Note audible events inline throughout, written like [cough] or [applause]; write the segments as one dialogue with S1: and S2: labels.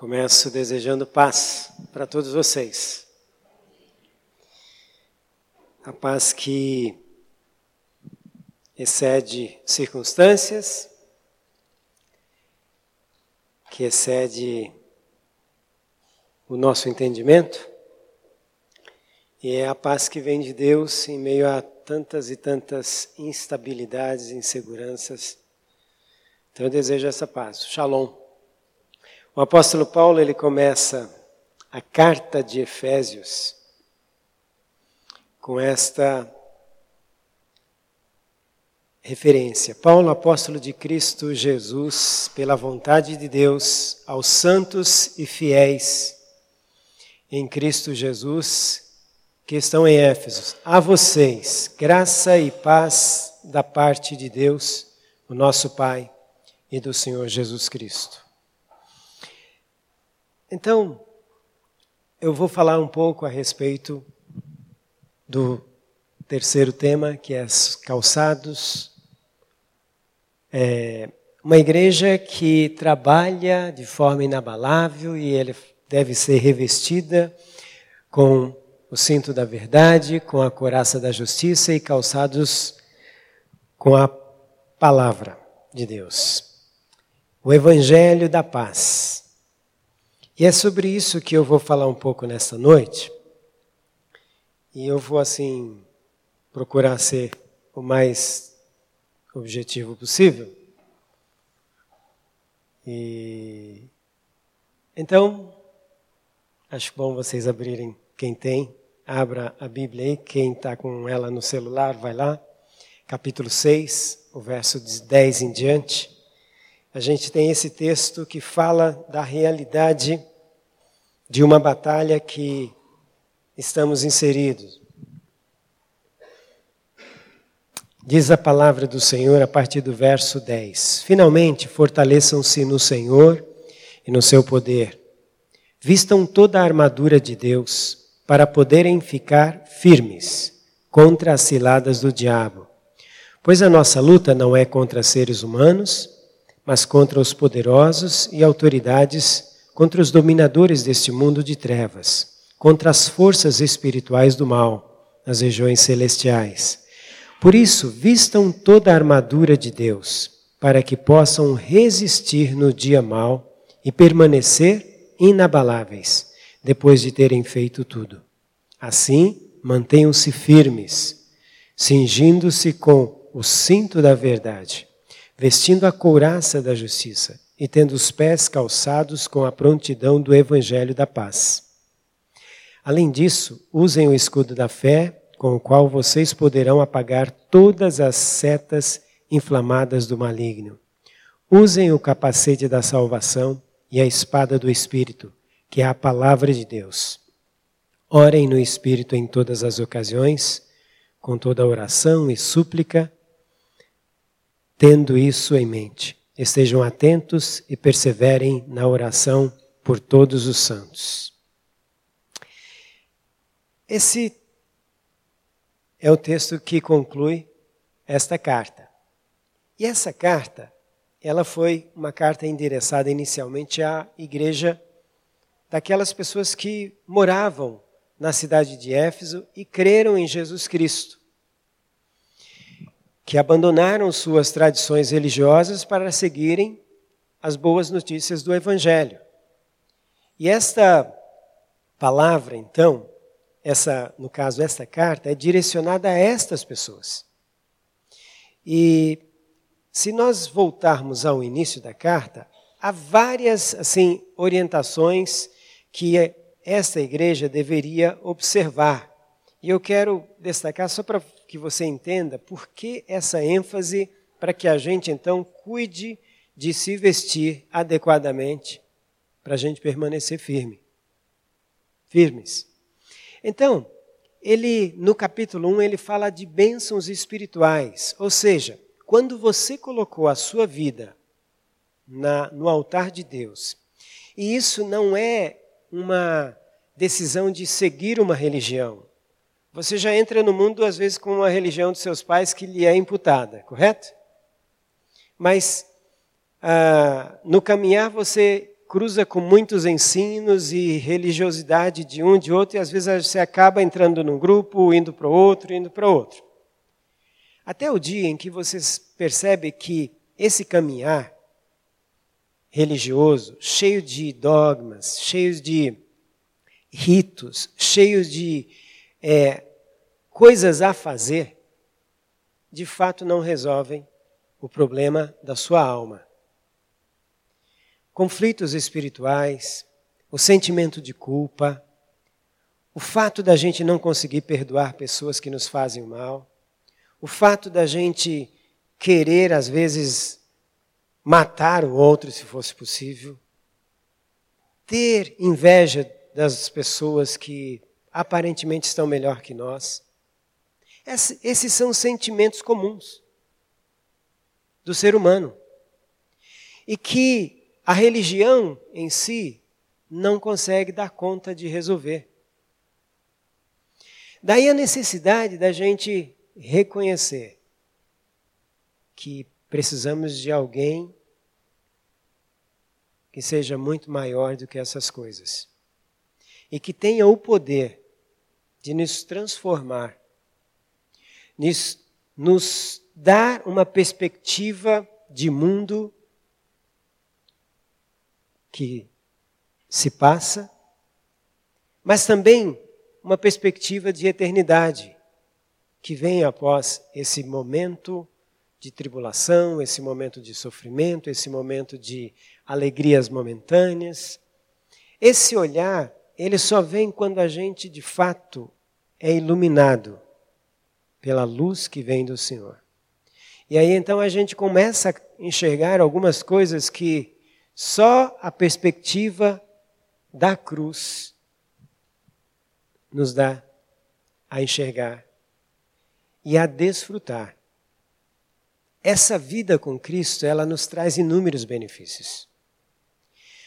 S1: Começo desejando paz para todos vocês. A paz que excede circunstâncias, que excede o nosso entendimento, e é a paz que vem de Deus em meio a tantas e tantas instabilidades, inseguranças. Então eu desejo essa paz. Shalom. O apóstolo Paulo ele começa a carta de Efésios com esta referência. Paulo, apóstolo de Cristo Jesus, pela vontade de Deus, aos santos e fiéis em Cristo Jesus que estão em Éfeso. A vocês, graça e paz da parte de Deus, o nosso Pai e do Senhor Jesus Cristo. Então, eu vou falar um pouco a respeito do terceiro tema, que é calçados. É uma igreja que trabalha de forma inabalável e ele deve ser revestida com o cinto da verdade, com a coraça da justiça e calçados com a palavra de Deus. O evangelho da paz. E é sobre isso que eu vou falar um pouco nesta noite. E eu vou, assim, procurar ser o mais objetivo possível. E então, acho bom vocês abrirem, quem tem, abra a Bíblia aí, quem está com ela no celular, vai lá, capítulo 6, o verso 10 em diante. A gente tem esse texto que fala da realidade de uma batalha que estamos inseridos. Diz a palavra do Senhor a partir do verso 10: Finalmente, fortaleçam-se no Senhor e no seu poder. Vistam toda a armadura de Deus para poderem ficar firmes contra as ciladas do diabo. Pois a nossa luta não é contra seres humanos, mas contra os poderosos e autoridades contra os dominadores deste mundo de trevas, contra as forças espirituais do mal nas regiões celestiais. Por isso, vistam toda a armadura de Deus, para que possam resistir no dia mau e permanecer inabaláveis, depois de terem feito tudo. Assim, mantenham-se firmes, cingindo-se com o cinto da verdade, vestindo a couraça da justiça e tendo os pés calçados com a prontidão do evangelho da paz. Além disso, usem o escudo da fé, com o qual vocês poderão apagar todas as setas inflamadas do maligno. Usem o capacete da salvação e a espada do Espírito, que é a palavra de Deus. Orem no Espírito em todas as ocasiões, com toda oração e súplica, tendo isso em mente. Estejam atentos e perseverem na oração por todos os santos. Esse é o texto que conclui esta carta. E essa carta, ela foi uma carta endereçada inicialmente à igreja daquelas pessoas que moravam na cidade de Éfeso e creram em Jesus Cristo que abandonaram suas tradições religiosas para seguirem as boas notícias do Evangelho. E esta palavra, então, essa, no caso, esta carta, é direcionada a estas pessoas. E se nós voltarmos ao início da carta, há várias assim orientações que esta igreja deveria observar. E eu quero destacar só para que você entenda por que essa ênfase para que a gente então cuide de se vestir adequadamente para a gente permanecer firme. Firmes. Então, ele no capítulo 1 ele fala de bênçãos espirituais, ou seja, quando você colocou a sua vida na, no altar de Deus, e isso não é uma decisão de seguir uma religião, você já entra no mundo, às vezes, com uma religião dos seus pais que lhe é imputada, correto? Mas ah, no caminhar você cruza com muitos ensinos e religiosidade de um, de outro, e às vezes você acaba entrando num grupo, indo para outro, indo para outro. Até o dia em que você percebe que esse caminhar religioso, cheio de dogmas, cheio de ritos, cheio de é, coisas a fazer, de fato não resolvem o problema da sua alma. Conflitos espirituais, o sentimento de culpa, o fato da gente não conseguir perdoar pessoas que nos fazem mal, o fato da gente querer, às vezes, matar o outro se fosse possível, ter inveja das pessoas que aparentemente estão melhor que nós. Esses são sentimentos comuns do ser humano. E que a religião em si não consegue dar conta de resolver. Daí a necessidade da gente reconhecer que precisamos de alguém que seja muito maior do que essas coisas e que tenha o poder de nos transformar, nos, nos dar uma perspectiva de mundo que se passa, mas também uma perspectiva de eternidade que vem após esse momento de tribulação, esse momento de sofrimento, esse momento de alegrias momentâneas. Esse olhar, ele só vem quando a gente de fato é iluminado pela luz que vem do Senhor. E aí então a gente começa a enxergar algumas coisas que só a perspectiva da cruz nos dá a enxergar e a desfrutar. Essa vida com Cristo, ela nos traz inúmeros benefícios.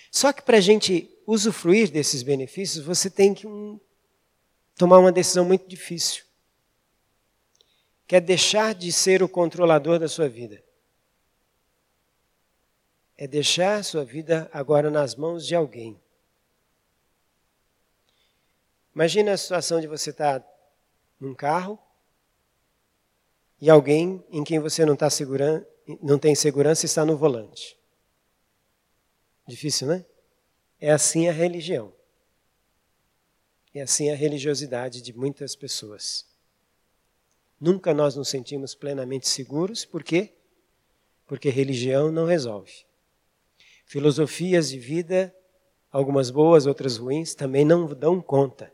S1: Só que para a gente usufruir desses benefícios, você tem que um, tomar uma decisão muito difícil. Que é deixar de ser o controlador da sua vida. É deixar sua vida agora nas mãos de alguém. Imagina a situação de você estar tá num carro e alguém em quem você não, tá segurando, não tem segurança está no volante. Difícil, né? É assim a religião. É assim a religiosidade de muitas pessoas. Nunca nós nos sentimos plenamente seguros, por quê? Porque religião não resolve. Filosofias de vida, algumas boas, outras ruins, também não dão conta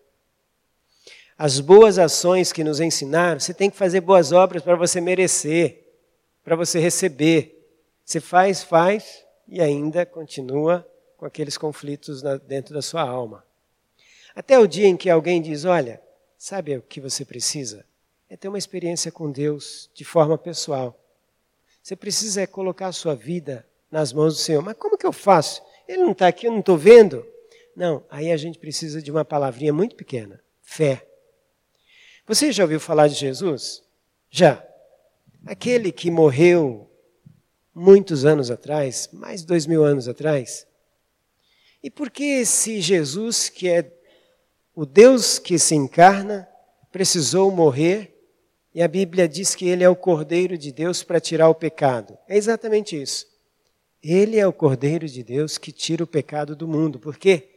S1: as boas ações que nos ensinaram, você tem que fazer boas obras para você merecer, para você receber. Você faz, faz e ainda continua com aqueles conflitos dentro da sua alma. Até o dia em que alguém diz: Olha, sabe o que você precisa? É ter uma experiência com Deus de forma pessoal. Você precisa é colocar a sua vida nas mãos do Senhor. Mas como que eu faço? Ele não está aqui, eu não estou vendo. Não, aí a gente precisa de uma palavrinha muito pequena: fé. Você já ouviu falar de Jesus? Já. Aquele que morreu muitos anos atrás, mais de dois mil anos atrás. E por que esse Jesus, que é o Deus que se encarna, precisou morrer? E a Bíblia diz que ele é o Cordeiro de Deus para tirar o pecado. É exatamente isso. Ele é o Cordeiro de Deus que tira o pecado do mundo, porque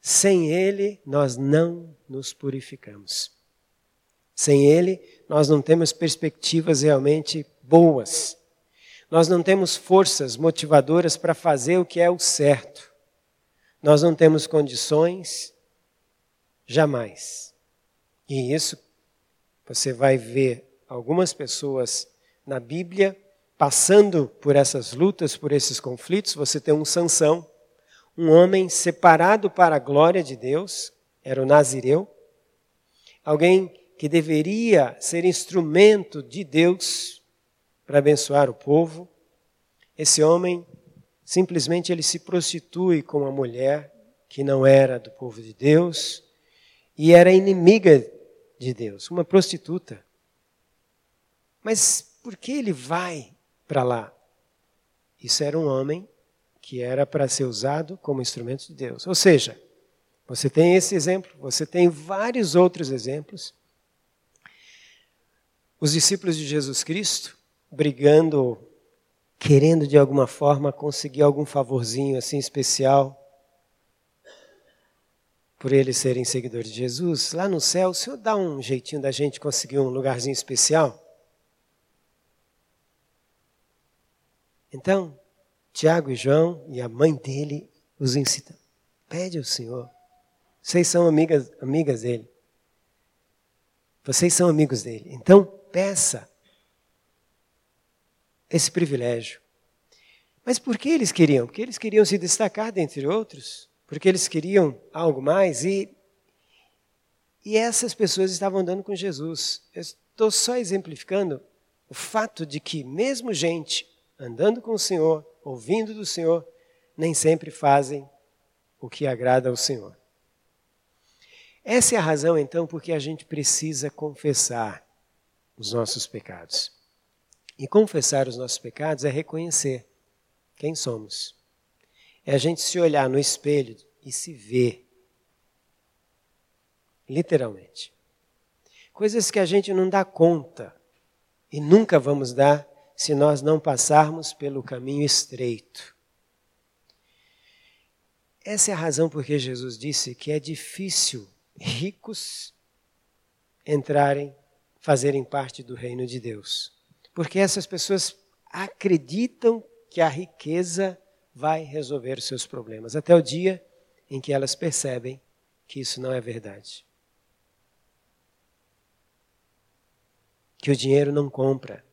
S1: sem ele nós não nos purificamos. Sem Ele, nós não temos perspectivas realmente boas. Nós não temos forças motivadoras para fazer o que é o certo. Nós não temos condições, jamais. E isso você vai ver algumas pessoas na Bíblia passando por essas lutas, por esses conflitos. Você tem um Sansão, um homem separado para a glória de Deus, era o Nazireu, alguém que deveria ser instrumento de Deus para abençoar o povo, esse homem simplesmente ele se prostitui com uma mulher que não era do povo de Deus e era inimiga de Deus, uma prostituta. Mas por que ele vai para lá? Isso era um homem que era para ser usado como instrumento de Deus. Ou seja, você tem esse exemplo, você tem vários outros exemplos. Os discípulos de Jesus Cristo brigando, querendo de alguma forma conseguir algum favorzinho assim especial por eles serem seguidores de Jesus. Lá no céu, o Senhor dá um jeitinho da gente conseguir um lugarzinho especial? Então, Tiago e João e a mãe dele os incitam. Pede ao Senhor. Vocês são amigas, amigas dele. Vocês são amigos dele. Então, peça esse privilégio. Mas por que eles queriam? Porque eles queriam se destacar dentre outros, porque eles queriam algo mais e e essas pessoas estavam andando com Jesus. Eu estou só exemplificando o fato de que mesmo gente andando com o Senhor, ouvindo do Senhor, nem sempre fazem o que agrada ao Senhor. Essa é a razão, então, porque a gente precisa confessar os nossos pecados. E confessar os nossos pecados é reconhecer quem somos. É a gente se olhar no espelho e se ver. Literalmente. Coisas que a gente não dá conta e nunca vamos dar se nós não passarmos pelo caminho estreito. Essa é a razão por que Jesus disse que é difícil ricos entrarem, fazerem parte do reino de Deus. Porque essas pessoas acreditam que a riqueza vai resolver os seus problemas, até o dia em que elas percebem que isso não é verdade. Que o dinheiro não compra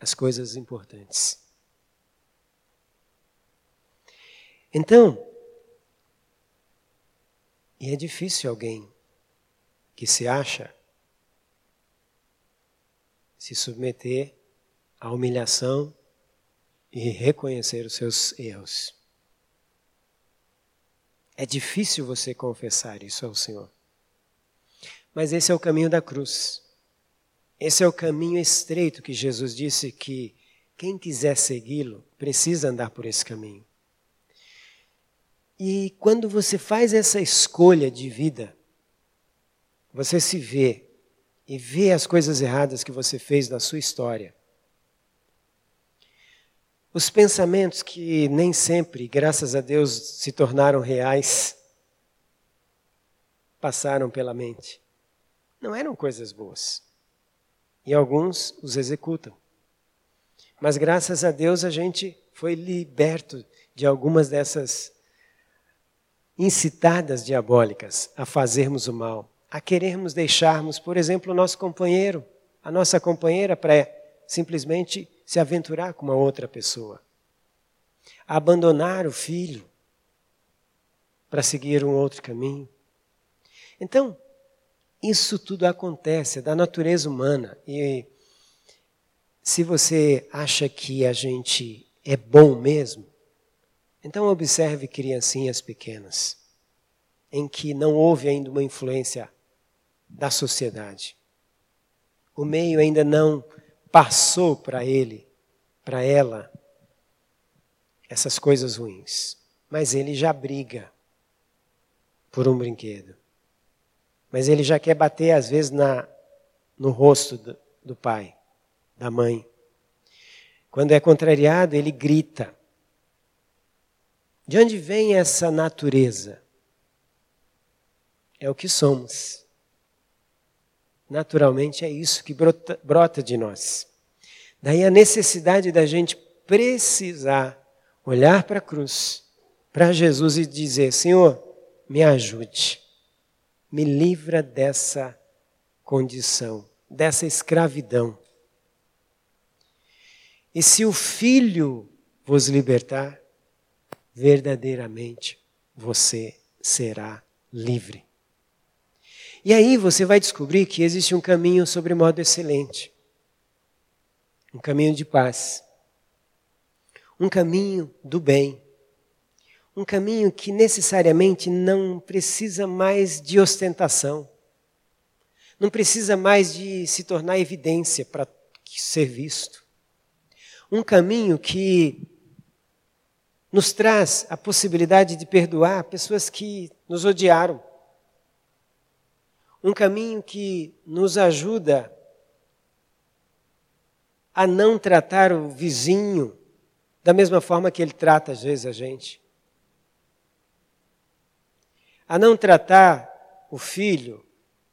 S1: as coisas importantes. Então, e é difícil alguém que se acha se submeter à humilhação e reconhecer os seus erros. É difícil você confessar isso ao Senhor. Mas esse é o caminho da cruz. Esse é o caminho estreito que Jesus disse que quem quiser segui-lo precisa andar por esse caminho. E quando você faz essa escolha de vida, você se vê e vê as coisas erradas que você fez na sua história. Os pensamentos que nem sempre, graças a Deus, se tornaram reais, passaram pela mente. Não eram coisas boas. E alguns os executam. Mas graças a Deus a gente foi liberto de algumas dessas incitadas diabólicas a fazermos o mal, a querermos deixarmos, por exemplo, o nosso companheiro, a nossa companheira para simplesmente se aventurar com uma outra pessoa, a abandonar o filho para seguir um outro caminho. Então, isso tudo acontece, é da natureza humana. E se você acha que a gente é bom mesmo, então observe criancinhas pequenas, em que não houve ainda uma influência da sociedade. O meio ainda não passou para ele, para ela, essas coisas ruins. Mas ele já briga por um brinquedo. Mas ele já quer bater, às vezes, na, no rosto do, do pai, da mãe. Quando é contrariado, ele grita. De onde vem essa natureza? É o que somos. Naturalmente é isso que brota, brota de nós. Daí a necessidade da gente precisar olhar para a cruz, para Jesus e dizer: Senhor, me ajude me livra dessa condição, dessa escravidão. E se o Filho vos libertar, verdadeiramente você será livre. E aí você vai descobrir que existe um caminho sobre modo excelente. Um caminho de paz. Um caminho do bem um caminho que necessariamente não precisa mais de ostentação, não precisa mais de se tornar evidência para ser visto. Um caminho que nos traz a possibilidade de perdoar pessoas que nos odiaram. Um caminho que nos ajuda a não tratar o vizinho da mesma forma que ele trata às vezes a gente. A não tratar o filho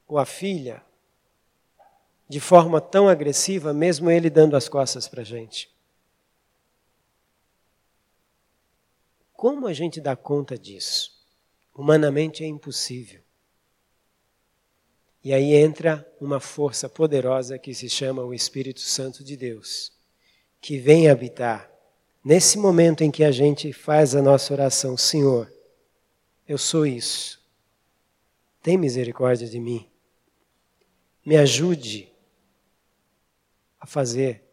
S1: ou a filha de forma tão agressiva, mesmo ele dando as costas para a gente. Como a gente dá conta disso? Humanamente é impossível. E aí entra uma força poderosa que se chama o Espírito Santo de Deus, que vem habitar nesse momento em que a gente faz a nossa oração: Senhor, eu sou isso. Tem misericórdia de mim. Me ajude a fazer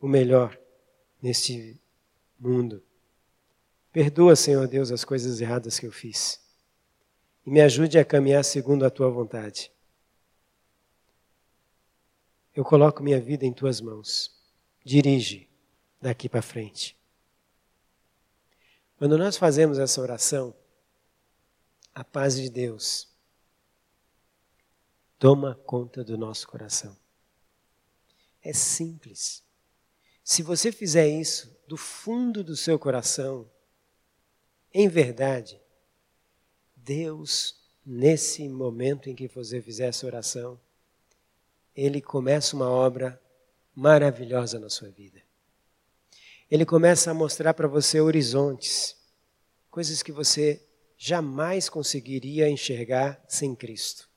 S1: o melhor neste mundo. Perdoa, Senhor Deus, as coisas erradas que eu fiz. E me ajude a caminhar segundo a tua vontade. Eu coloco minha vida em tuas mãos. Dirige daqui para frente. Quando nós fazemos essa oração, a paz de Deus toma conta do nosso coração. É simples. Se você fizer isso do fundo do seu coração, em verdade, Deus, nesse momento em que você fizer essa oração, Ele começa uma obra maravilhosa na sua vida. Ele começa a mostrar para você horizontes, coisas que você jamais conseguiria enxergar sem Cristo.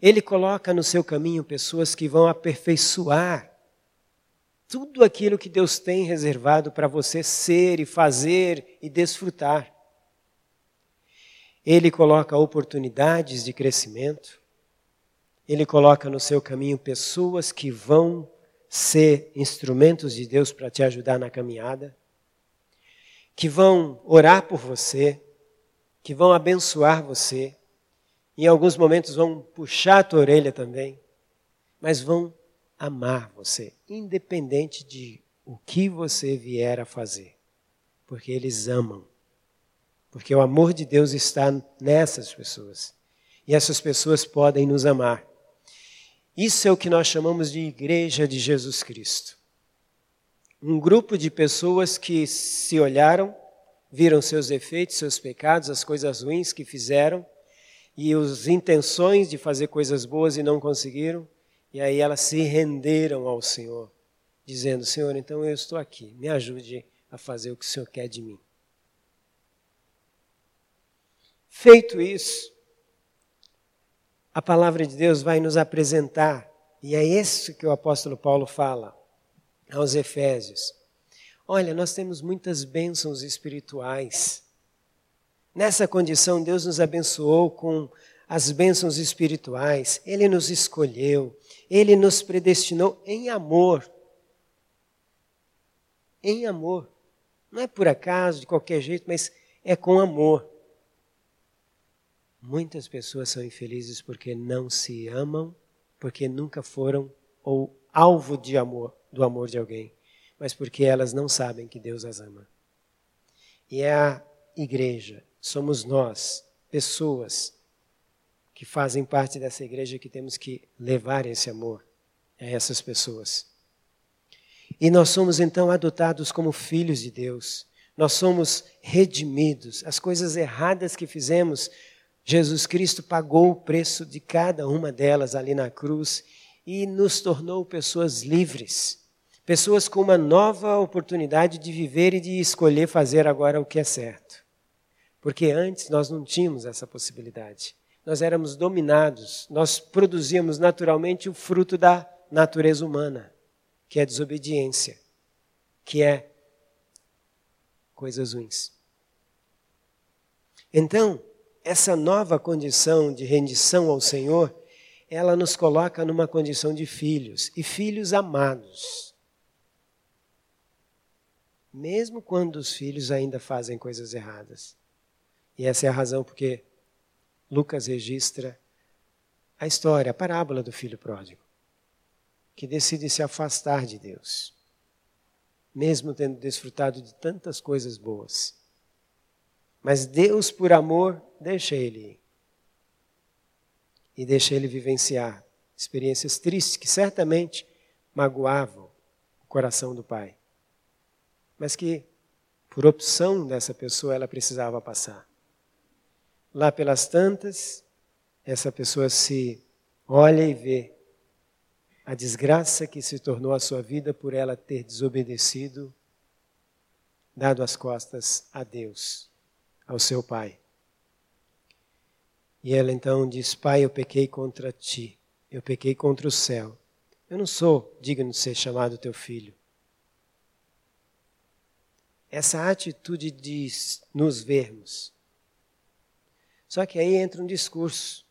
S1: Ele coloca no seu caminho pessoas que vão aperfeiçoar tudo aquilo que Deus tem reservado para você ser e fazer e desfrutar. Ele coloca oportunidades de crescimento, ele coloca no seu caminho pessoas que vão ser instrumentos de Deus para te ajudar na caminhada, que vão orar por você, que vão abençoar você, em alguns momentos vão puxar a tua orelha também, mas vão amar você, independente de o que você vier a fazer, porque eles amam. Porque o amor de Deus está nessas pessoas. E essas pessoas podem nos amar. Isso é o que nós chamamos de Igreja de Jesus Cristo. Um grupo de pessoas que se olharam, viram seus defeitos, seus pecados, as coisas ruins que fizeram e as intenções de fazer coisas boas e não conseguiram, e aí elas se renderam ao Senhor, dizendo: Senhor, então eu estou aqui, me ajude a fazer o que o Senhor quer de mim. Feito isso, a palavra de Deus vai nos apresentar, e é isso que o apóstolo Paulo fala aos Efésios. Olha, nós temos muitas bênçãos espirituais. Nessa condição, Deus nos abençoou com as bênçãos espirituais, Ele nos escolheu, Ele nos predestinou em amor. Em amor. Não é por acaso, de qualquer jeito, mas é com amor. Muitas pessoas são infelizes porque não se amam, porque nunca foram ou alvo de amor, do amor de alguém, mas porque elas não sabem que Deus as ama. E é a igreja, somos nós, pessoas que fazem parte dessa igreja que temos que levar esse amor a essas pessoas. E nós somos então adotados como filhos de Deus. Nós somos redimidos. As coisas erradas que fizemos, Jesus Cristo pagou o preço de cada uma delas ali na cruz e nos tornou pessoas livres. Pessoas com uma nova oportunidade de viver e de escolher fazer agora o que é certo. Porque antes nós não tínhamos essa possibilidade nós éramos dominados, nós produzíamos naturalmente o fruto da natureza humana, que é desobediência, que é coisas ruins. Então, essa nova condição de rendição ao Senhor, ela nos coloca numa condição de filhos e filhos amados. Mesmo quando os filhos ainda fazem coisas erradas. E essa é a razão porque Lucas registra a história, a parábola do filho pródigo, que decide se afastar de Deus. mesmo tendo desfrutado de tantas coisas boas. Mas Deus, por amor, deixa ele ir. E deixa ele vivenciar experiências tristes que certamente magoavam o coração do pai. Mas que, por opção dessa pessoa, ela precisava passar. Lá pelas tantas, essa pessoa se olha e vê a desgraça que se tornou a sua vida por ela ter desobedecido, dado as costas a Deus, ao seu pai. E ela então diz: Pai, eu pequei contra ti, eu pequei contra o céu. Eu não sou digno de ser chamado teu filho. Essa atitude de nos vermos. Só que aí entra um discurso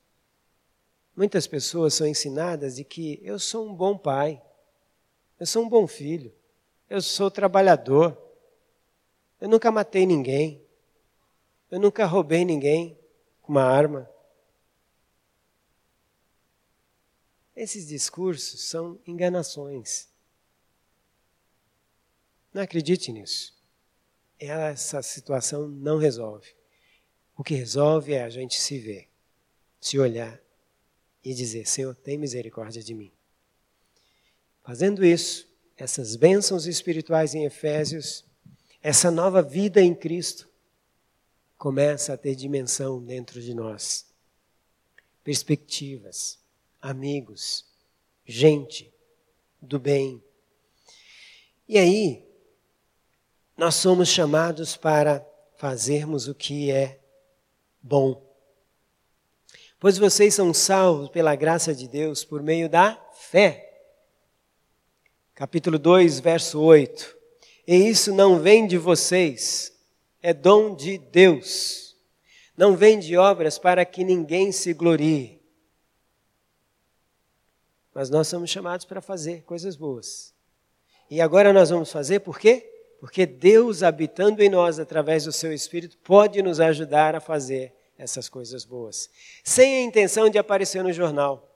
S1: Muitas pessoas são ensinadas de que eu sou um bom pai, eu sou um bom filho, eu sou trabalhador, eu nunca matei ninguém, eu nunca roubei ninguém com uma arma. Esses discursos são enganações. Não acredite nisso. Essa situação não resolve. O que resolve é a gente se ver, se olhar e dizer: Senhor, tem misericórdia de mim. Fazendo isso, essas bênçãos espirituais em Efésios, essa nova vida em Cristo, começa a ter dimensão dentro de nós. Perspectivas, amigos, gente do bem. E aí, nós somos chamados para fazermos o que é bom pois vocês são salvos pela graça de Deus por meio da fé. Capítulo 2, verso 8. E isso não vem de vocês, é dom de Deus. Não vem de obras para que ninguém se glorie. Mas nós somos chamados para fazer coisas boas. E agora nós vamos fazer por quê? Porque Deus, habitando em nós através do seu Espírito, pode nos ajudar a fazer essas coisas boas. Sem a intenção de aparecer no jornal.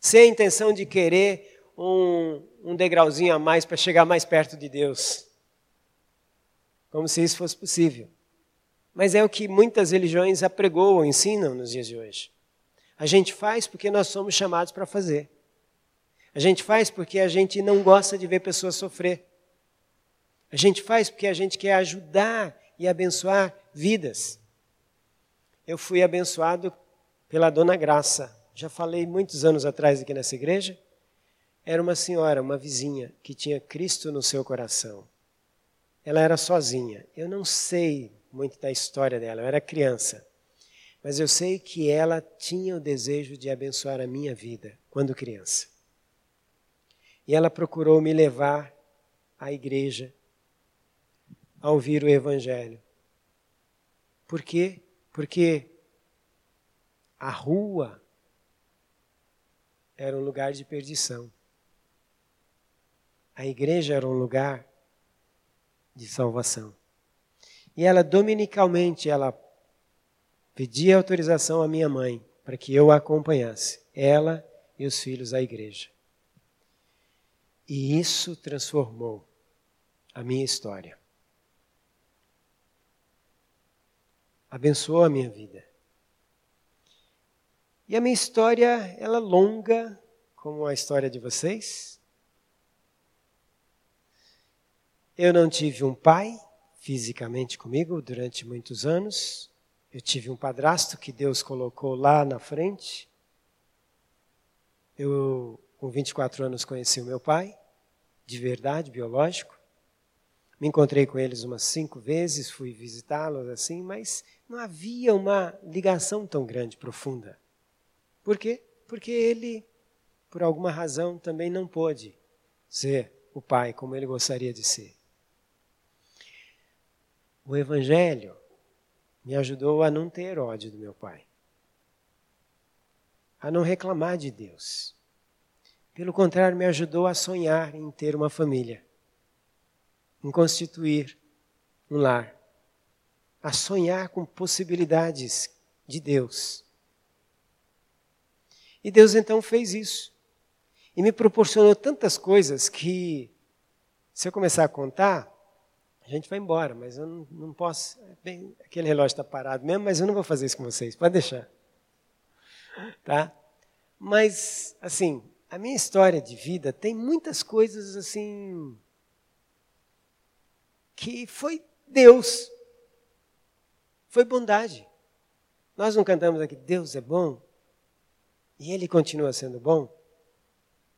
S1: Sem a intenção de querer um, um degrauzinho a mais para chegar mais perto de Deus. Como se isso fosse possível. Mas é o que muitas religiões apregoam, ensinam nos dias de hoje. A gente faz porque nós somos chamados para fazer. A gente faz porque a gente não gosta de ver pessoas sofrer. A gente faz porque a gente quer ajudar e abençoar vidas eu fui abençoado pela Dona Graça. Já falei muitos anos atrás aqui nessa igreja. Era uma senhora, uma vizinha, que tinha Cristo no seu coração. Ela era sozinha. Eu não sei muito da história dela, eu era criança. Mas eu sei que ela tinha o desejo de abençoar a minha vida quando criança. E ela procurou me levar à igreja a ouvir o Evangelho. Por quê? Porque a rua era um lugar de perdição. A igreja era um lugar de salvação. E ela dominicalmente ela pedia autorização à minha mãe para que eu a acompanhasse, ela e os filhos à igreja. E isso transformou a minha história. abençoou a minha vida. E a minha história, ela é longa, como a história de vocês. Eu não tive um pai fisicamente comigo durante muitos anos. Eu tive um padrasto que Deus colocou lá na frente. Eu, com 24 anos, conheci o meu pai, de verdade, biológico. Me encontrei com eles umas cinco vezes, fui visitá-los assim, mas não havia uma ligação tão grande, profunda. Por quê? Porque ele, por alguma razão, também não pôde ser o pai como ele gostaria de ser. O Evangelho me ajudou a não ter ódio do meu pai, a não reclamar de Deus. Pelo contrário, me ajudou a sonhar em ter uma família, em constituir um lar a sonhar com possibilidades de Deus. E Deus então fez isso. E me proporcionou tantas coisas que Se eu começar a contar, a gente vai embora, mas eu não, não posso. Bem, aquele relógio está parado mesmo, mas eu não vou fazer isso com vocês, pode deixar. Tá? Mas, assim, a minha história de vida tem muitas coisas assim. que foi Deus. Foi bondade. Nós não cantamos aqui, Deus é bom, e Ele continua sendo bom.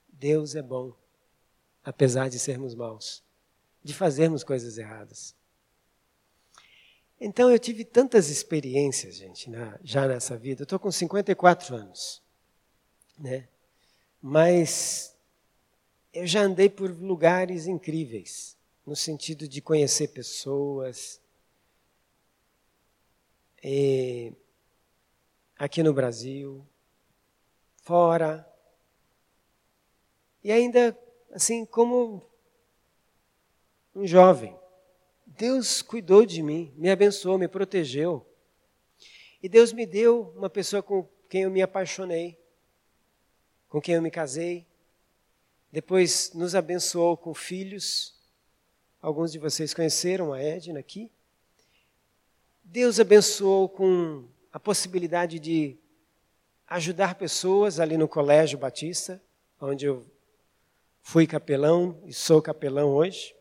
S1: Deus é bom, apesar de sermos maus, de fazermos coisas erradas. Então eu tive tantas experiências, gente, na, já nessa vida. Eu estou com 54 anos, né? Mas eu já andei por lugares incríveis, no sentido de conhecer pessoas. E aqui no Brasil, fora. E ainda, assim, como um jovem, Deus cuidou de mim, me abençoou, me protegeu. E Deus me deu uma pessoa com quem eu me apaixonei, com quem eu me casei. Depois nos abençoou com filhos. Alguns de vocês conheceram a Edna aqui. Deus abençoou com a possibilidade de ajudar pessoas ali no Colégio Batista, onde eu fui capelão e sou capelão hoje.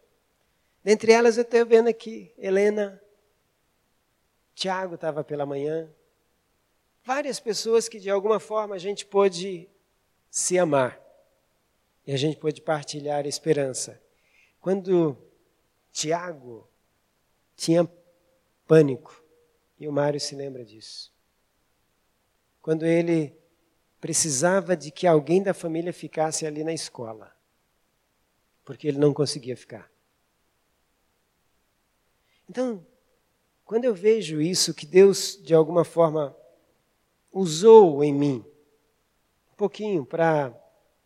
S1: Dentre elas eu estou vendo aqui Helena, Tiago estava pela manhã. Várias pessoas que de alguma forma a gente pôde se amar. E a gente pôde partilhar a esperança. Quando Tiago tinha pânico, e o Mário se lembra disso. Quando ele precisava de que alguém da família ficasse ali na escola, porque ele não conseguia ficar. Então, quando eu vejo isso, que Deus, de alguma forma, usou em mim, um pouquinho para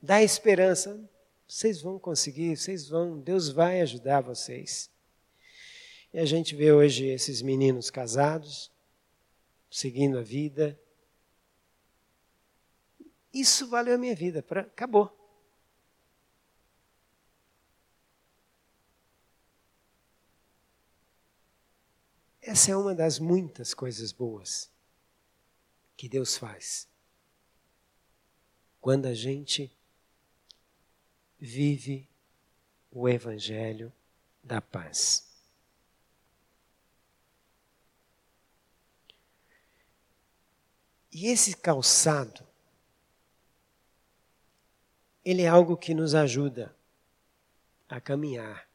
S1: dar esperança, vocês vão conseguir, vocês vão, Deus vai ajudar vocês. E a gente vê hoje esses meninos casados, seguindo a vida. Isso valeu a minha vida, pra, acabou. Essa é uma das muitas coisas boas que Deus faz. Quando a gente vive o Evangelho da paz. E esse calçado, ele é algo que nos ajuda a caminhar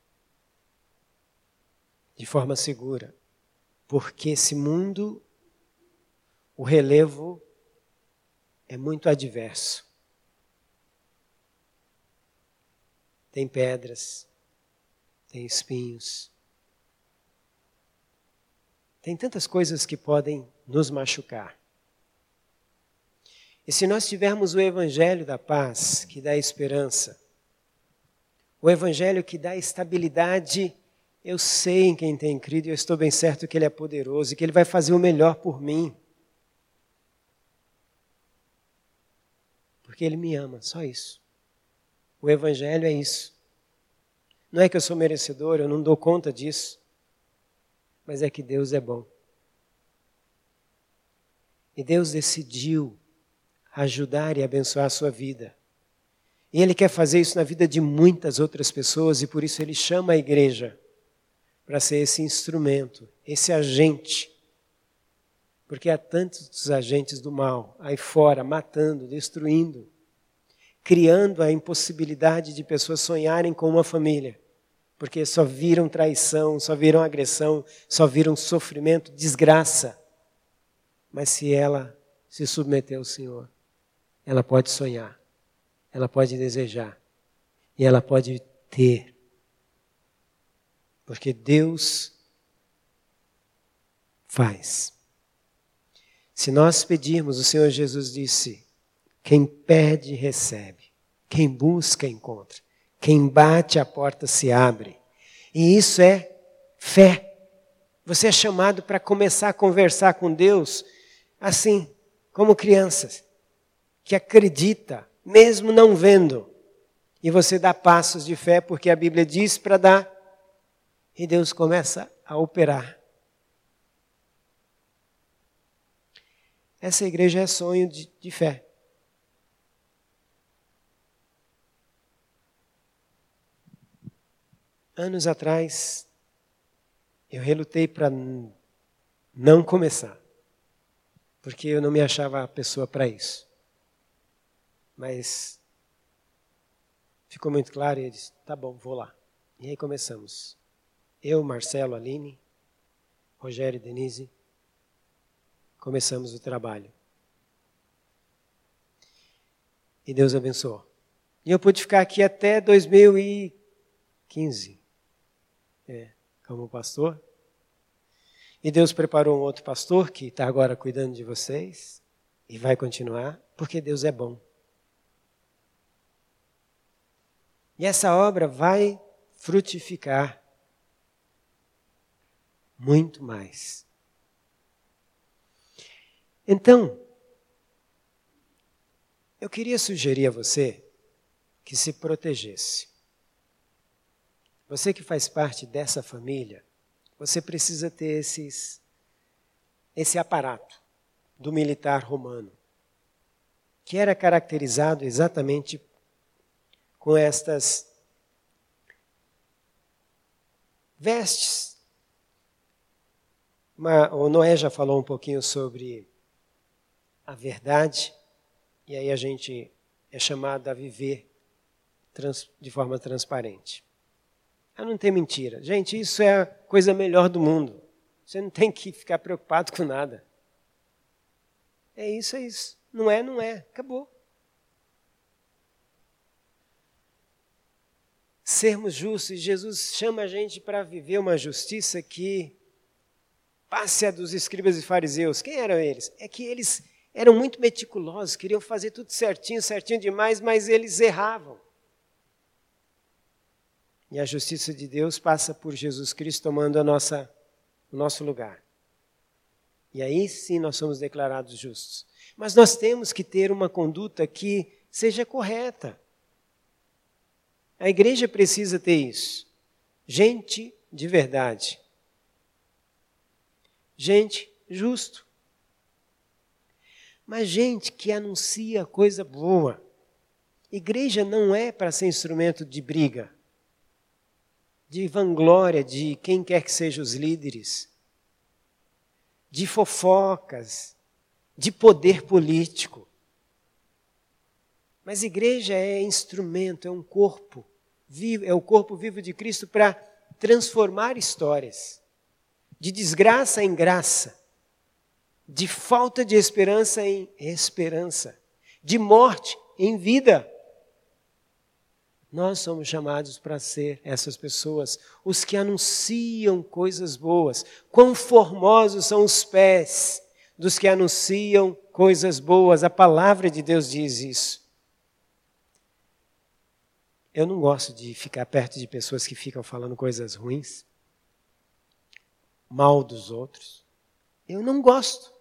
S1: de forma segura, porque esse mundo, o relevo é muito adverso. Tem pedras, tem espinhos, tem tantas coisas que podem nos machucar. E se nós tivermos o Evangelho da paz, que dá esperança, o Evangelho que dá estabilidade, eu sei em quem tem crido e eu estou bem certo que Ele é poderoso e que Ele vai fazer o melhor por mim. Porque Ele me ama, só isso. O Evangelho é isso. Não é que eu sou merecedor, eu não dou conta disso, mas é que Deus é bom. E Deus decidiu ajudar e abençoar a sua vida. E Ele quer fazer isso na vida de muitas outras pessoas e por isso Ele chama a igreja para ser esse instrumento, esse agente. Porque há tantos agentes do mal aí fora, matando, destruindo, criando a impossibilidade de pessoas sonharem com uma família. Porque só viram traição, só viram agressão, só viram sofrimento, desgraça. Mas se ela se submeter ao Senhor, ela pode sonhar, ela pode desejar e ela pode ter. Porque Deus faz. Se nós pedirmos, o Senhor Jesus disse: quem pede, recebe, quem busca, encontra, quem bate, a porta se abre. E isso é fé. Você é chamado para começar a conversar com Deus assim, como crianças que acredita, mesmo não vendo. e você dá passos de fé porque a Bíblia diz para dar, e Deus começa a operar. Essa igreja é sonho de, de fé. Anos atrás, eu relutei para não começar, porque eu não me achava a pessoa para isso. Mas ficou muito claro e eu disse: tá bom, vou lá. E aí começamos. Eu, Marcelo, Aline, Rogério e Denise, começamos o trabalho. E Deus abençoou. E eu pude ficar aqui até 2015, é, como pastor. E Deus preparou um outro pastor que está agora cuidando de vocês e vai continuar, porque Deus é bom. E essa obra vai frutificar muito mais. Então, eu queria sugerir a você que se protegesse. Você que faz parte dessa família, você precisa ter esses, esse aparato do militar romano, que era caracterizado exatamente com estas vestes o Noé já falou um pouquinho sobre a verdade, e aí a gente é chamado a viver trans, de forma transparente. A não ter mentira. Gente, isso é a coisa melhor do mundo. Você não tem que ficar preocupado com nada. É isso, é isso. Não é, não é. Acabou. Sermos justos, Jesus chama a gente para viver uma justiça que passe a dos escribas e fariseus. Quem eram eles? É que eles eram muito meticulosos, queriam fazer tudo certinho, certinho demais, mas eles erravam. E a justiça de Deus passa por Jesus Cristo tomando a nossa, o nosso lugar. E aí sim nós somos declarados justos. Mas nós temos que ter uma conduta que seja correta. A igreja precisa ter isso. Gente de verdade gente justo. Mas gente que anuncia coisa boa. Igreja não é para ser instrumento de briga, de vanglória de quem quer que sejam os líderes, de fofocas, de poder político. Mas igreja é instrumento, é um corpo vivo, é o corpo vivo de Cristo para transformar histórias de desgraça em graça, de falta de esperança em esperança, de morte em vida. Nós somos chamados para ser essas pessoas, os que anunciam coisas boas. Quão formosos são os pés dos que anunciam coisas boas. A palavra de Deus diz isso. Eu não gosto de ficar perto de pessoas que ficam falando coisas ruins mal dos outros. Eu não gosto.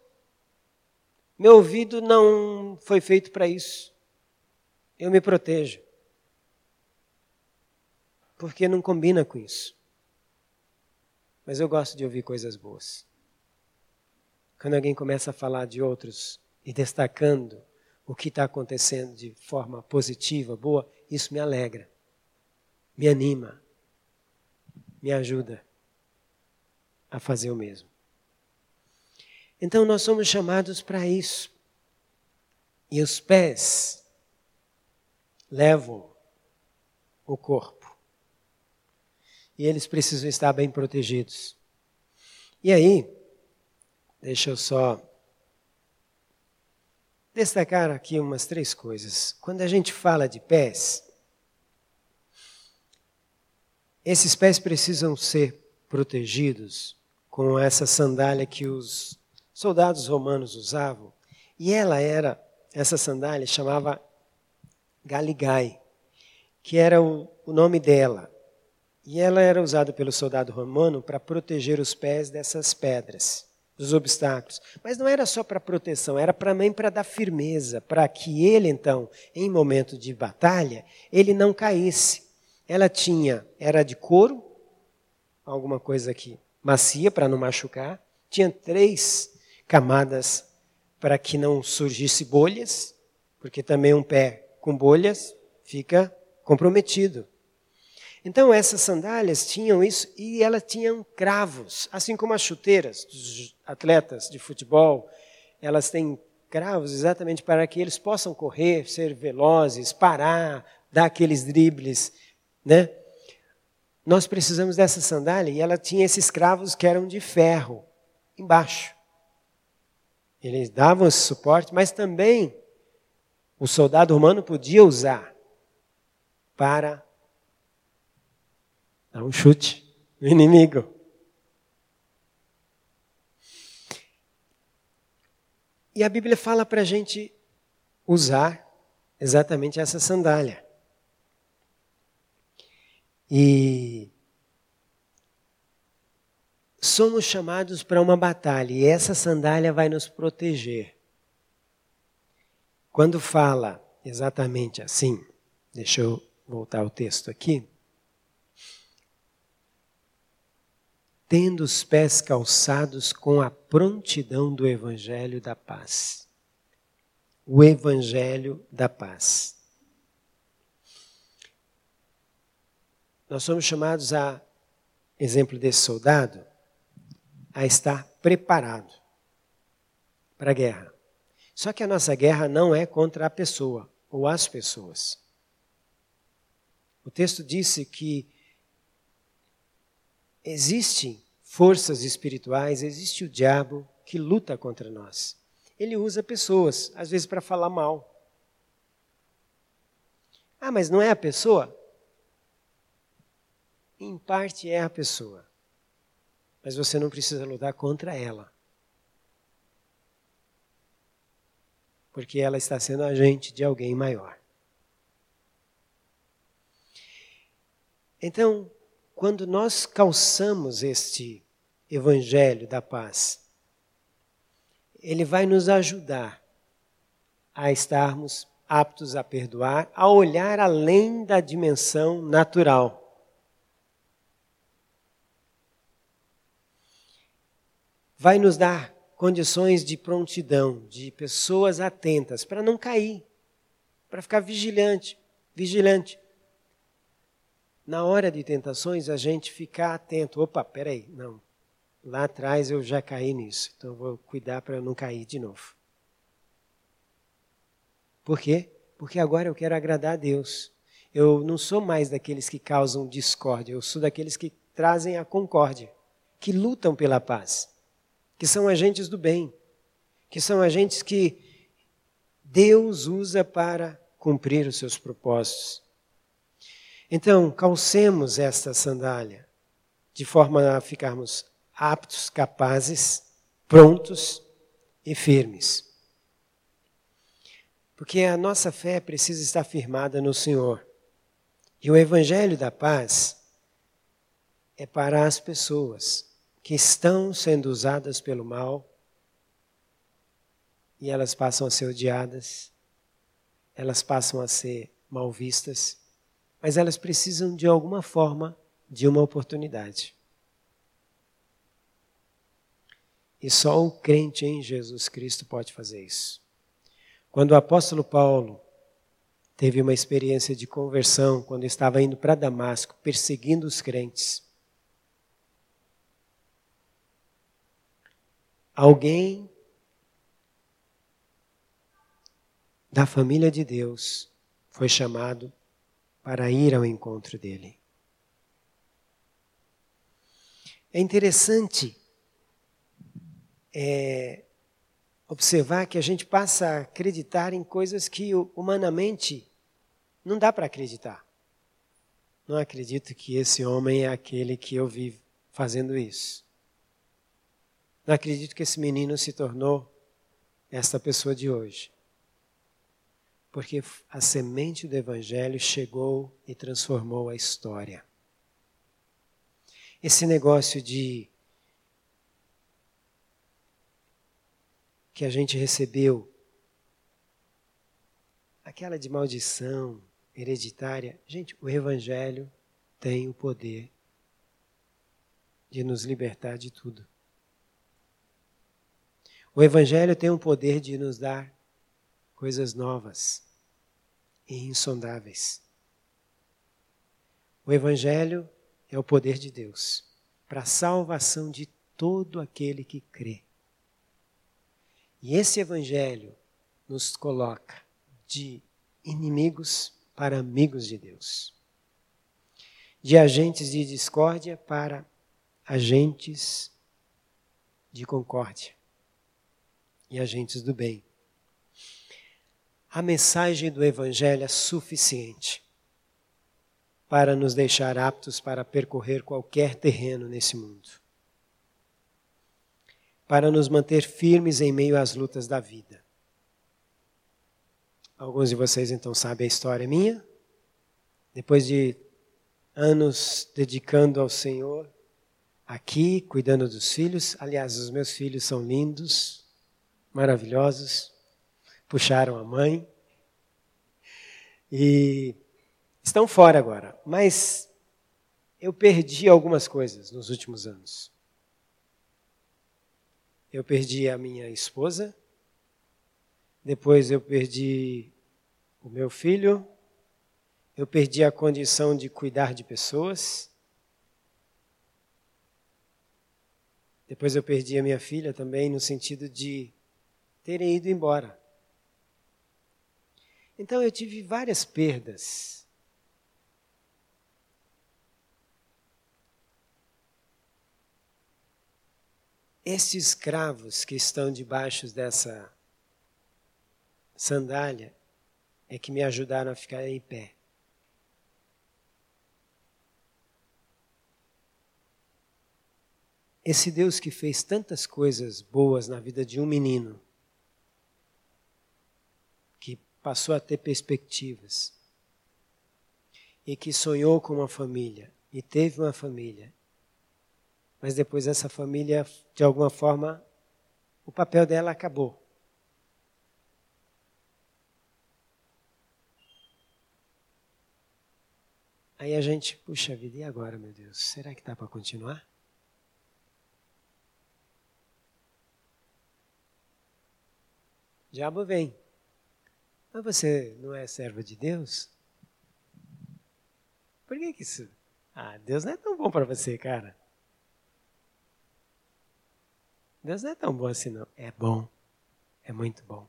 S1: Meu ouvido não foi feito para isso. Eu me protejo. Porque não combina com isso. Mas eu gosto de ouvir coisas boas. Quando alguém começa a falar de outros e destacando o que está acontecendo de forma positiva, boa, isso me alegra, me anima, me ajuda a fazer o mesmo. Então nós somos chamados para isso. E os pés levam o corpo. E eles precisam estar bem protegidos. E aí, deixa eu só destacar aqui umas três coisas. Quando a gente fala de pés, esses pés precisam ser protegidos com essa sandália que os soldados romanos usavam. E ela era, essa sandália chamava Galigai, que era o, o nome dela. E ela era usada pelo soldado romano para proteger os pés dessas pedras, dos obstáculos. Mas não era só para proteção, era também para dar firmeza, para que ele, então, em momento de batalha, ele não caísse. Ela tinha, era de couro, alguma coisa aqui, macia para não machucar. Tinha três camadas para que não surgisse bolhas, porque também um pé com bolhas fica comprometido. Então essas sandálias tinham isso e elas tinham cravos, assim como as chuteiras dos atletas de futebol, elas têm cravos exatamente para que eles possam correr, ser velozes, parar, dar aqueles dribles, né? Nós precisamos dessa sandália e ela tinha esses cravos que eram de ferro embaixo. Eles davam esse suporte, mas também o soldado romano podia usar para dar um chute no inimigo. E a Bíblia fala para a gente usar exatamente essa sandália. E somos chamados para uma batalha e essa sandália vai nos proteger. Quando fala exatamente assim, deixa eu voltar o texto aqui. Tendo os pés calçados com a prontidão do Evangelho da paz. O Evangelho da paz. Nós somos chamados a, exemplo desse soldado, a estar preparado para a guerra. Só que a nossa guerra não é contra a pessoa ou as pessoas. O texto disse que existem forças espirituais, existe o diabo que luta contra nós. Ele usa pessoas, às vezes para falar mal. Ah, mas não é a pessoa? Em parte é a pessoa. Mas você não precisa lutar contra ela. Porque ela está sendo agente de alguém maior. Então, quando nós calçamos este evangelho da paz, ele vai nos ajudar a estarmos aptos a perdoar, a olhar além da dimensão natural. Vai nos dar condições de prontidão, de pessoas atentas, para não cair, para ficar vigilante, vigilante. Na hora de tentações, a gente ficar atento. Opa, peraí, não. Lá atrás eu já caí nisso, então vou cuidar para não cair de novo. Por quê? Porque agora eu quero agradar a Deus. Eu não sou mais daqueles que causam discórdia, eu sou daqueles que trazem a concórdia, que lutam pela paz que são agentes do bem, que são agentes que Deus usa para cumprir os seus propósitos. Então, calcemos esta sandália de forma a ficarmos aptos, capazes, prontos e firmes. Porque a nossa fé precisa estar firmada no Senhor. E o Evangelho da Paz é para as pessoas que estão sendo usadas pelo mal e elas passam a ser odiadas, elas passam a ser mal vistas, mas elas precisam de alguma forma de uma oportunidade. E só o crente em Jesus Cristo pode fazer isso. Quando o apóstolo Paulo teve uma experiência de conversão, quando estava indo para Damasco, perseguindo os crentes, alguém da família de Deus foi chamado para ir ao encontro dele. É interessante é, observar que a gente passa a acreditar em coisas que humanamente não dá para acreditar. Não acredito que esse homem é aquele que eu vi fazendo isso. Não acredito que esse menino se tornou esta pessoa de hoje. Porque a semente do Evangelho chegou e transformou a história. Esse negócio de que a gente recebeu, aquela de maldição hereditária, gente, o Evangelho tem o poder de nos libertar de tudo. O Evangelho tem o poder de nos dar coisas novas e insondáveis. O Evangelho é o poder de Deus para a salvação de todo aquele que crê. E esse Evangelho nos coloca de inimigos para amigos de Deus, de agentes de discórdia para agentes de concórdia e agentes do bem. A mensagem do Evangelho é suficiente para nos deixar aptos para percorrer qualquer terreno nesse mundo para nos manter firmes em meio às lutas da vida. Alguns de vocês então sabem a história minha. Depois de anos dedicando ao Senhor, aqui, cuidando dos filhos. Aliás, os meus filhos são lindos, maravilhosos. Puxaram a mãe. E estão fora agora. Mas eu perdi algumas coisas nos últimos anos. Eu perdi a minha esposa, depois eu perdi o meu filho, eu perdi a condição de cuidar de pessoas, depois eu perdi a minha filha também, no sentido de terem ido embora. Então eu tive várias perdas. Estes escravos que estão debaixo dessa sandália é que me ajudaram a ficar em pé. Esse Deus que fez tantas coisas boas na vida de um menino, que passou a ter perspectivas, e que sonhou com uma família, e teve uma família, mas depois essa família, de alguma forma, o papel dela acabou. Aí a gente, puxa vida, e agora, meu Deus? Será que dá para continuar? Diabo vem. Mas você não é servo de Deus? Por que, que isso? Ah, Deus não é tão bom para você, cara. Deus não é tão bom assim, não. É bom. É muito bom.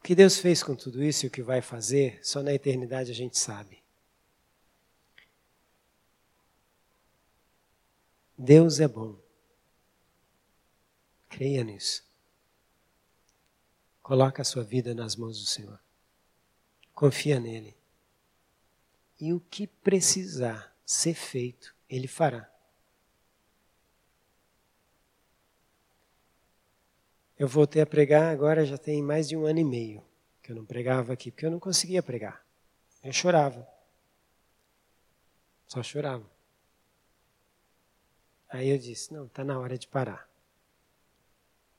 S1: O que Deus fez com tudo isso e o que vai fazer, só na eternidade a gente sabe. Deus é bom. Creia nisso. Coloca a sua vida nas mãos do Senhor. Confia nele. E o que precisar ser feito, ele fará. Eu voltei a pregar agora já tem mais de um ano e meio que eu não pregava aqui, porque eu não conseguia pregar. Eu chorava. Só chorava. Aí eu disse: não, está na hora de parar.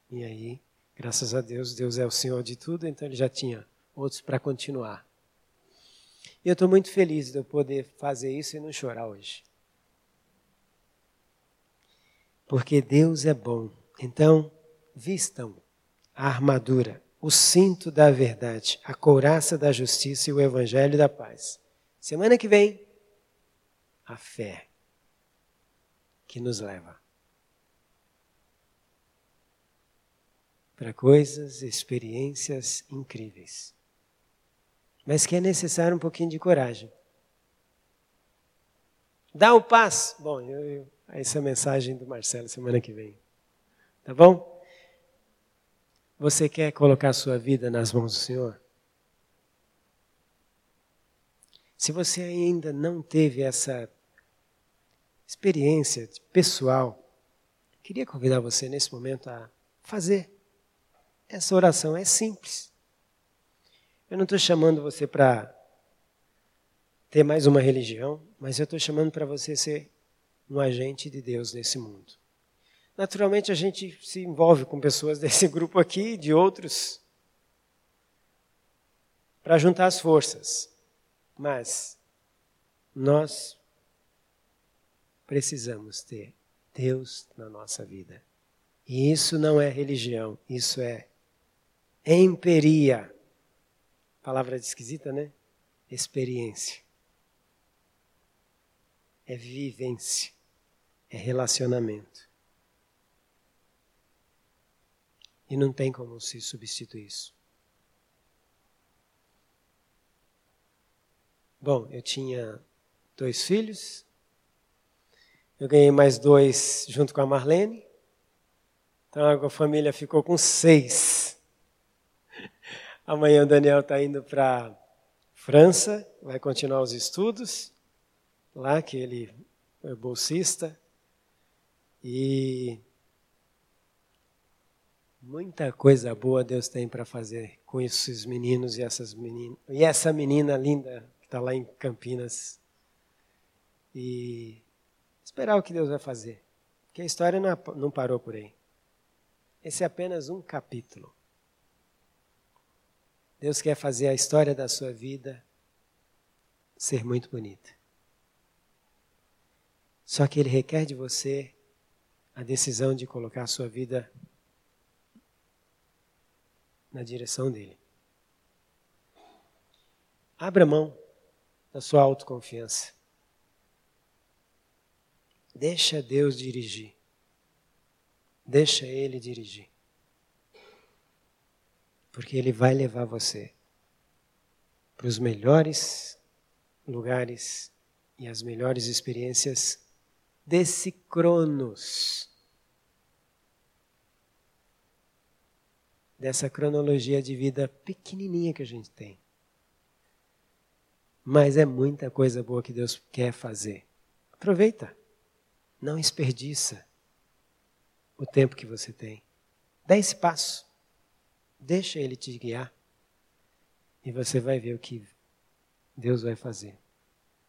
S1: E aí, graças a Deus, Deus é o Senhor de tudo, então Ele já tinha outros para continuar. E eu estou muito feliz de eu poder fazer isso e não chorar hoje. Porque Deus é bom. Então, vistam a armadura, o cinto da verdade, a couraça da justiça e o evangelho da paz. Semana que vem, a fé que nos leva para coisas, experiências incríveis. Mas que é necessário um pouquinho de coragem. Dá o passo. Bom, eu, eu, essa é a mensagem do Marcelo semana que vem. Tá bom? Você quer colocar sua vida nas mãos do Senhor? Se você ainda não teve essa experiência pessoal, queria convidar você nesse momento a fazer essa oração. É simples. Eu não estou chamando você para ter mais uma religião, mas eu estou chamando para você ser um agente de Deus nesse mundo. Naturalmente a gente se envolve com pessoas [laughs] desse grupo aqui, de outros, para juntar as forças. Mas nós precisamos ter Deus na nossa vida. E isso não é religião, isso é emperia. Palavra esquisita, né? Experiência. É vivência. É relacionamento. E não tem como se substituir isso. Bom, eu tinha dois filhos. Eu ganhei mais dois junto com a Marlene. Então a família ficou com seis. Amanhã o Daniel está indo para França, vai continuar os estudos lá, que ele é bolsista. E Muita coisa boa Deus tem para fazer com esses meninos e essas meninas. E essa menina linda que está lá em Campinas. E esperar o que Deus vai fazer. Porque a história não, parou por aí. Esse é apenas um capítulo. Deus quer fazer a história da sua vida ser muito bonita. Só que Ele requer de você a decisão de colocar a sua vida na direção dele. Abra mão da sua autoconfiança. Deixa Deus dirigir. Deixa Ele dirigir. Porque Ele vai levar você para os melhores lugares e as melhores experiências desse Cronos dessa cronologia de vida pequenininha que a gente tem. Mas é muita coisa boa que Deus quer fazer. Aproveita. Não desperdiça o tempo que você tem. Dá esse passo. Deixa ele te guiar. E você vai ver o que Deus vai fazer.